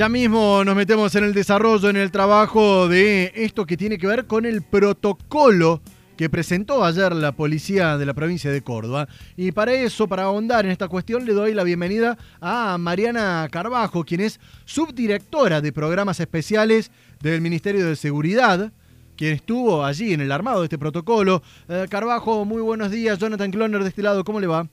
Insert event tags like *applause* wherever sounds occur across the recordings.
Ya mismo nos metemos en el desarrollo, en el trabajo de esto que tiene que ver con el protocolo que presentó ayer la policía de la provincia de Córdoba. Y para eso, para ahondar en esta cuestión, le doy la bienvenida a Mariana Carbajo, quien es subdirectora de programas especiales del Ministerio de Seguridad, quien estuvo allí en el armado de este protocolo. Eh, Carbajo, muy buenos días. Jonathan Cloner de este lado, ¿cómo le va?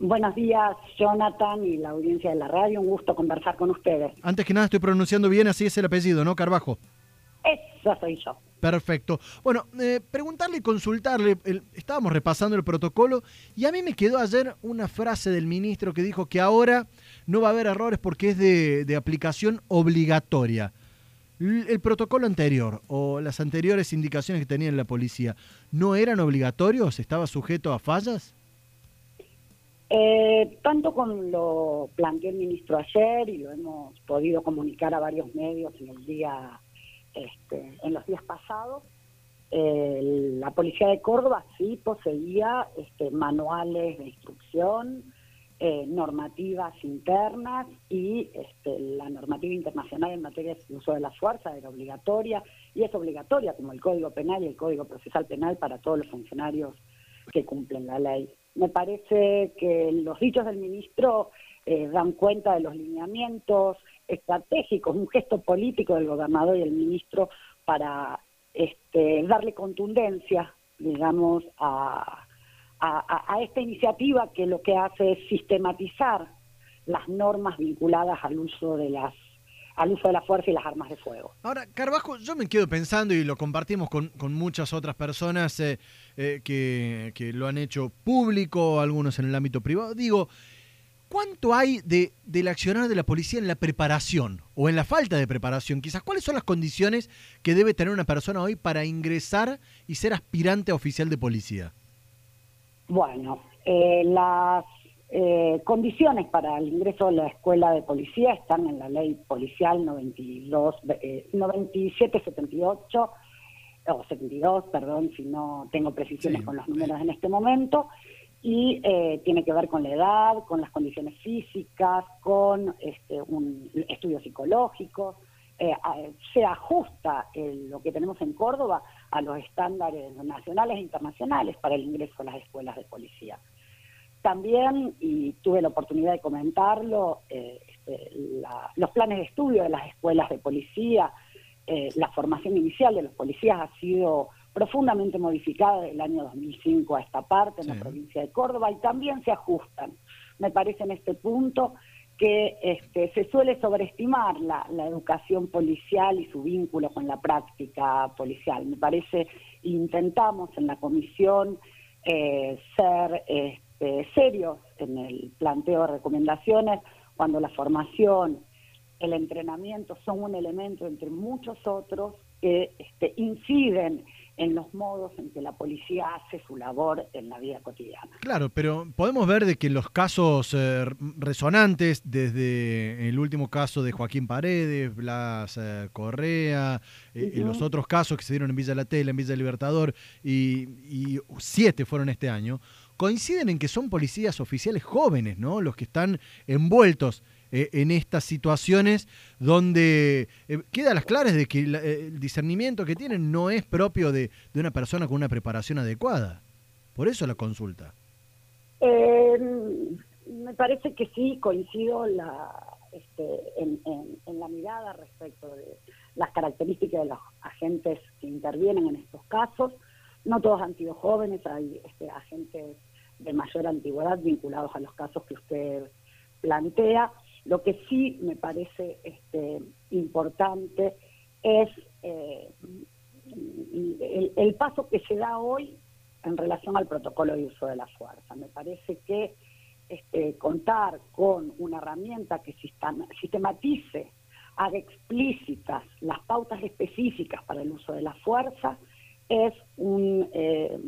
Buenos días, Jonathan y la audiencia de la radio. Un gusto conversar con ustedes. Antes que nada, estoy pronunciando bien, así es el apellido, ¿no, Carbajo? Eso soy yo. Perfecto. Bueno, eh, preguntarle y consultarle, estábamos repasando el protocolo y a mí me quedó ayer una frase del ministro que dijo que ahora no va a haber errores porque es de, de aplicación obligatoria. El protocolo anterior o las anteriores indicaciones que tenía la policía, ¿no eran obligatorios? ¿Estaba sujeto a fallas? Eh, tanto como lo planteó el ministro ayer y lo hemos podido comunicar a varios medios en el día, este, en los días pasados, la policía de Córdoba sí poseía este, manuales de instrucción, eh, normativas internas y este, la normativa internacional en materia de uso de la fuerza era obligatoria y es obligatoria como el Código Penal y el Código Procesal Penal para todos los funcionarios que cumplen la ley. Me parece que los dichos del ministro eh, dan cuenta de los lineamientos estratégicos, un gesto político del gobernador y el ministro para este, darle contundencia, digamos, a, esta iniciativa que lo que hace es sistematizar las normas vinculadas al uso de las al uso de la fuerza y las armas de fuego. Ahora, Carbajo, yo me quedo pensando y lo compartimos con, muchas otras personas eh, eh, que, que, lo han hecho público, algunos en el ámbito privado. Digo, ¿cuánto hay de, del accionar de la policía en la preparación o en la falta de preparación? Quizás, ¿cuáles son las condiciones que debe tener una persona hoy para ingresar y ser aspirante a oficial de policía? Bueno, eh, las eh, condiciones para el ingreso a la escuela de policía están en la ley policial 92, eh, 9778 o 72, perdón, si no tengo precisiones con los números en este momento, y eh, tiene que ver con la edad, con las condiciones físicas, con este, un estudio psicológico. Eh, se ajusta lo que tenemos en Córdoba a los estándares nacionales e internacionales para el ingreso a las escuelas de policía. También, y tuve la oportunidad de comentarlo, eh, este, los planes de estudio de las escuelas de policía, eh, la formación inicial de los policías ha sido profundamente modificada desde el año 2005 a esta parte en la provincia de Córdoba y también se ajustan. Me parece en este punto que este, se suele sobreestimar la, educación policial y su vínculo con la práctica policial. Me parece, intentamos en la comisión eh, ser... Este, eh, serios en el planteo de recomendaciones cuando la formación, el entrenamiento son un elemento entre muchos otros que este, inciden en los modos en que la policía hace su labor en la vida cotidiana. Claro, pero podemos ver de que los casos eh, resonantes, desde el último caso de Joaquín Paredes, Blas eh, Correa, y los otros casos que se dieron en Villa La Tela, en Villa Libertador, y, y siete fueron este año, coinciden en que son policías oficiales jóvenes, ¿no? Los que están envueltos eh, en estas situaciones donde eh, queda las claras de que eh, el discernimiento que tienen no es propio de, una persona con una preparación adecuada. Por eso la consulta. me parece que sí, coincido la, este, en, la mirada respecto de las características de los agentes que intervienen en estos casos. No todos han sido jóvenes, hay este, agentes de mayor antigüedad vinculados a los casos que usted plantea. Lo que sí me parece este, importante es eh, el, paso que se da hoy en relación al protocolo de uso de la fuerza. Me parece que este, contar con una herramienta que sistematice, haga explícitas las pautas específicas para el uso de la fuerza es un, eh,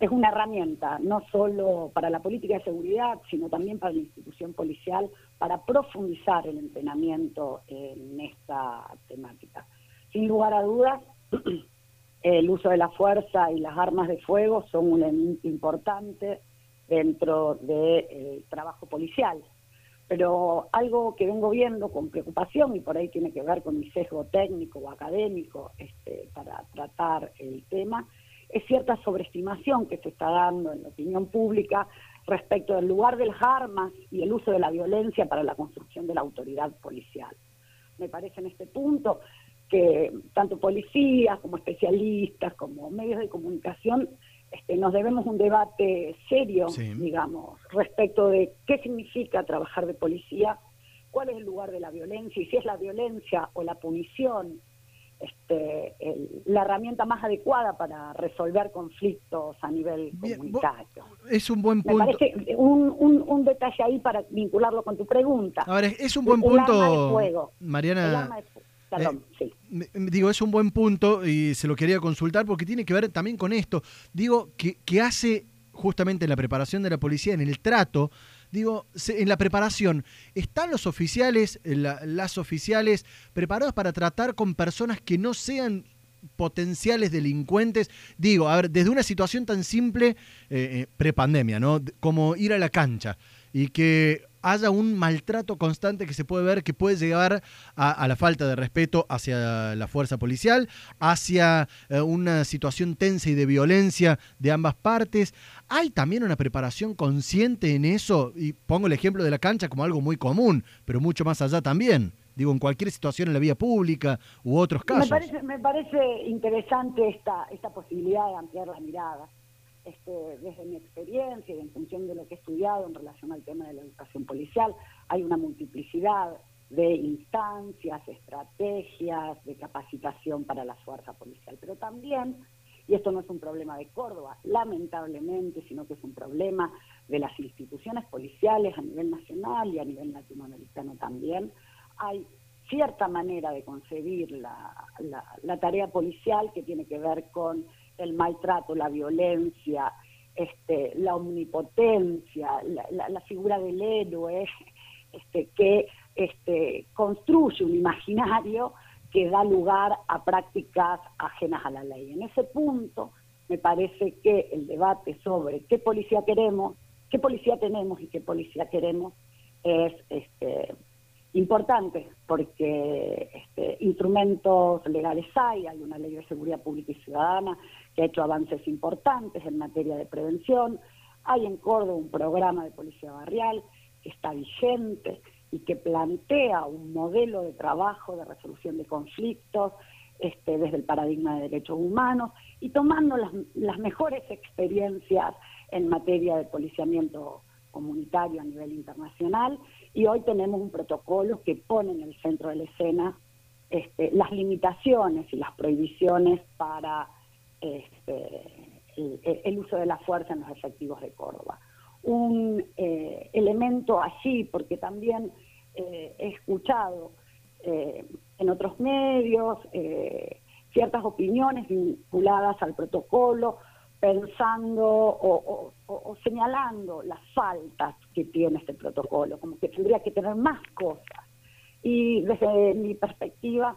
es una herramienta no solo para la política de seguridad, sino también para la institución policial, para profundizar el entrenamiento en esta temática. Sin lugar a dudas, *clears throat* el uso de la fuerza y las armas de fuego son un elemento importante dentro del trabajo policial. Pero algo que vengo viendo con preocupación, y por ahí tiene que ver con mi sesgo técnico o académico este, para tratar el tema, es cierta sobreestimación que se está dando en la opinión pública respecto del lugar de las armas y el uso de la violencia para la construcción de la autoridad policial. Me parece en este punto que tanto policías como especialistas, como medios de comunicación, este, nos debemos un debate serio, digamos, respecto de qué significa trabajar de policía, cuál es el lugar de la violencia y si es la violencia o la punición este, la herramienta más adecuada para resolver conflictos a nivel comunitario. Es un buen punto. Me parece un, un, detalle ahí para vincularlo con tu pregunta. A ver, es un buen punto, Mariana. Perdón, eh, sí. Digo, es un buen punto y se lo quería consultar porque tiene que ver también con esto. Digo, que, que hace justamente la preparación de la policía, en el trato, digo, en la preparación, ¿están los oficiales, las oficiales preparados para tratar con personas que no sean potenciales delincuentes? Digo, a ver, desde una situación tan simple, eh, eh, prepandemia, ¿no? Como ir a la cancha y que haya un maltrato constante que se puede ver que puede llegar a, la falta de respeto hacia la fuerza policial, hacia eh, una situación tensa y de violencia de ambas partes. Hay también una preparación consciente en eso, y pongo el ejemplo de la cancha como algo muy común, pero mucho más allá también. Digo, en cualquier situación en la vía pública u otros casos. Me parece, me parece interesante esta, esta posibilidad de ampliar la mirada este, desde mi experiencia y en función de lo que he estudiado en relación al tema de la educación policial, hay una multiplicidad de instancias, estrategias de capacitación para la fuerza policial, pero también, y esto no es un problema de Córdoba, lamentablemente, sino que es un problema de las instituciones policiales a nivel nacional y a nivel latinoamericano también, hay cierta manera de concebir la, la tarea policial que tiene que ver con el maltrato, la violencia, este, la omnipotencia, la, figura del héroe, *laughs* este, que este, construye un imaginario que da lugar a prácticas ajenas a la ley. En ese punto, me parece que el debate sobre qué policía queremos, qué policía tenemos y qué policía queremos es importante porque instrumentos legales hay, hay una ley de seguridad pública y ciudadana que ha hecho avances importantes en materia de prevención, hay en Córdoba un programa de policía barrial que está vigente y que plantea un modelo de trabajo de resolución de conflictos este, desde el paradigma de derechos humanos y tomando las, las mejores experiencias en materia de policiamiento comunitario a nivel internacional. Y hoy tenemos un protocolo que pone en el centro de la escena este, las limitaciones y las prohibiciones para este, el, uso de la fuerza en los efectivos de Córdoba. Un eh, elemento allí, porque también eh, he escuchado eh, en otros medios ciertas opiniones vinculadas al protocolo, pensando o, señalando las faltas que tiene este protocolo, como que tendría que tener más cosas. Y desde mi perspectiva,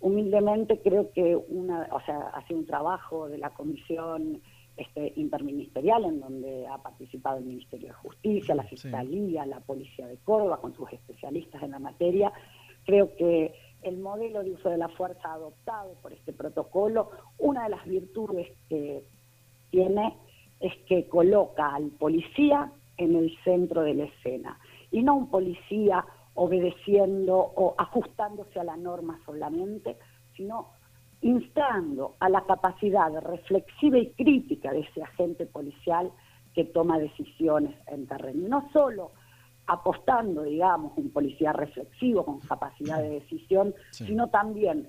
humildemente creo que una, o sea, ha sido un trabajo de la comisión este, interministerial en donde ha participado el Ministerio de Justicia, la Fiscalía, la Policía de Córdoba, con sus especialistas en la materia. Creo que el modelo de uso de la fuerza adoptado por este protocolo, una de las virtudes que tiene es que coloca al policía en el centro de la escena y no un policía obedeciendo o ajustándose a la norma solamente, sino instando a la capacidad reflexiva y crítica de ese agente policial que toma decisiones en terreno. No solo apostando, digamos, un policía reflexivo con capacidad de decisión, sino también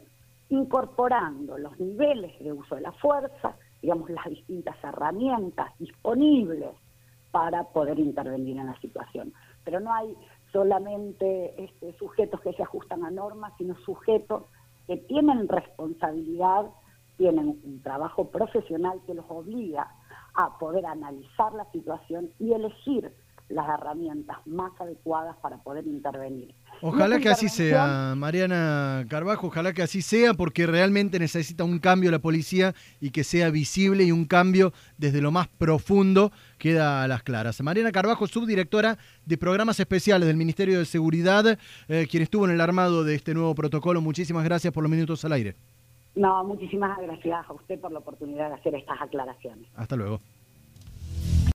incorporando los niveles de uso de la fuerza, digamos, las distintas herramientas disponibles para poder intervenir en la situación. Pero no hay solamente este, sujetos que se ajustan a normas, sino sujetos que tienen responsabilidad, tienen un trabajo profesional que los obliga a poder analizar la situación y elegir las herramientas más adecuadas para poder intervenir. Ojalá que así sea, Mariana Carbajo, ojalá que así sea, porque realmente necesita un cambio la policía y que sea visible y un cambio desde lo más profundo queda a las claras. Mariana Carbajo, subdirectora de programas especiales del Ministerio de Seguridad, eh, quien estuvo en el armado de este nuevo protocolo. Muchísimas gracias por los minutos al aire. No, muchísimas gracias a usted por la oportunidad de hacer estas aclaraciones. Hasta luego.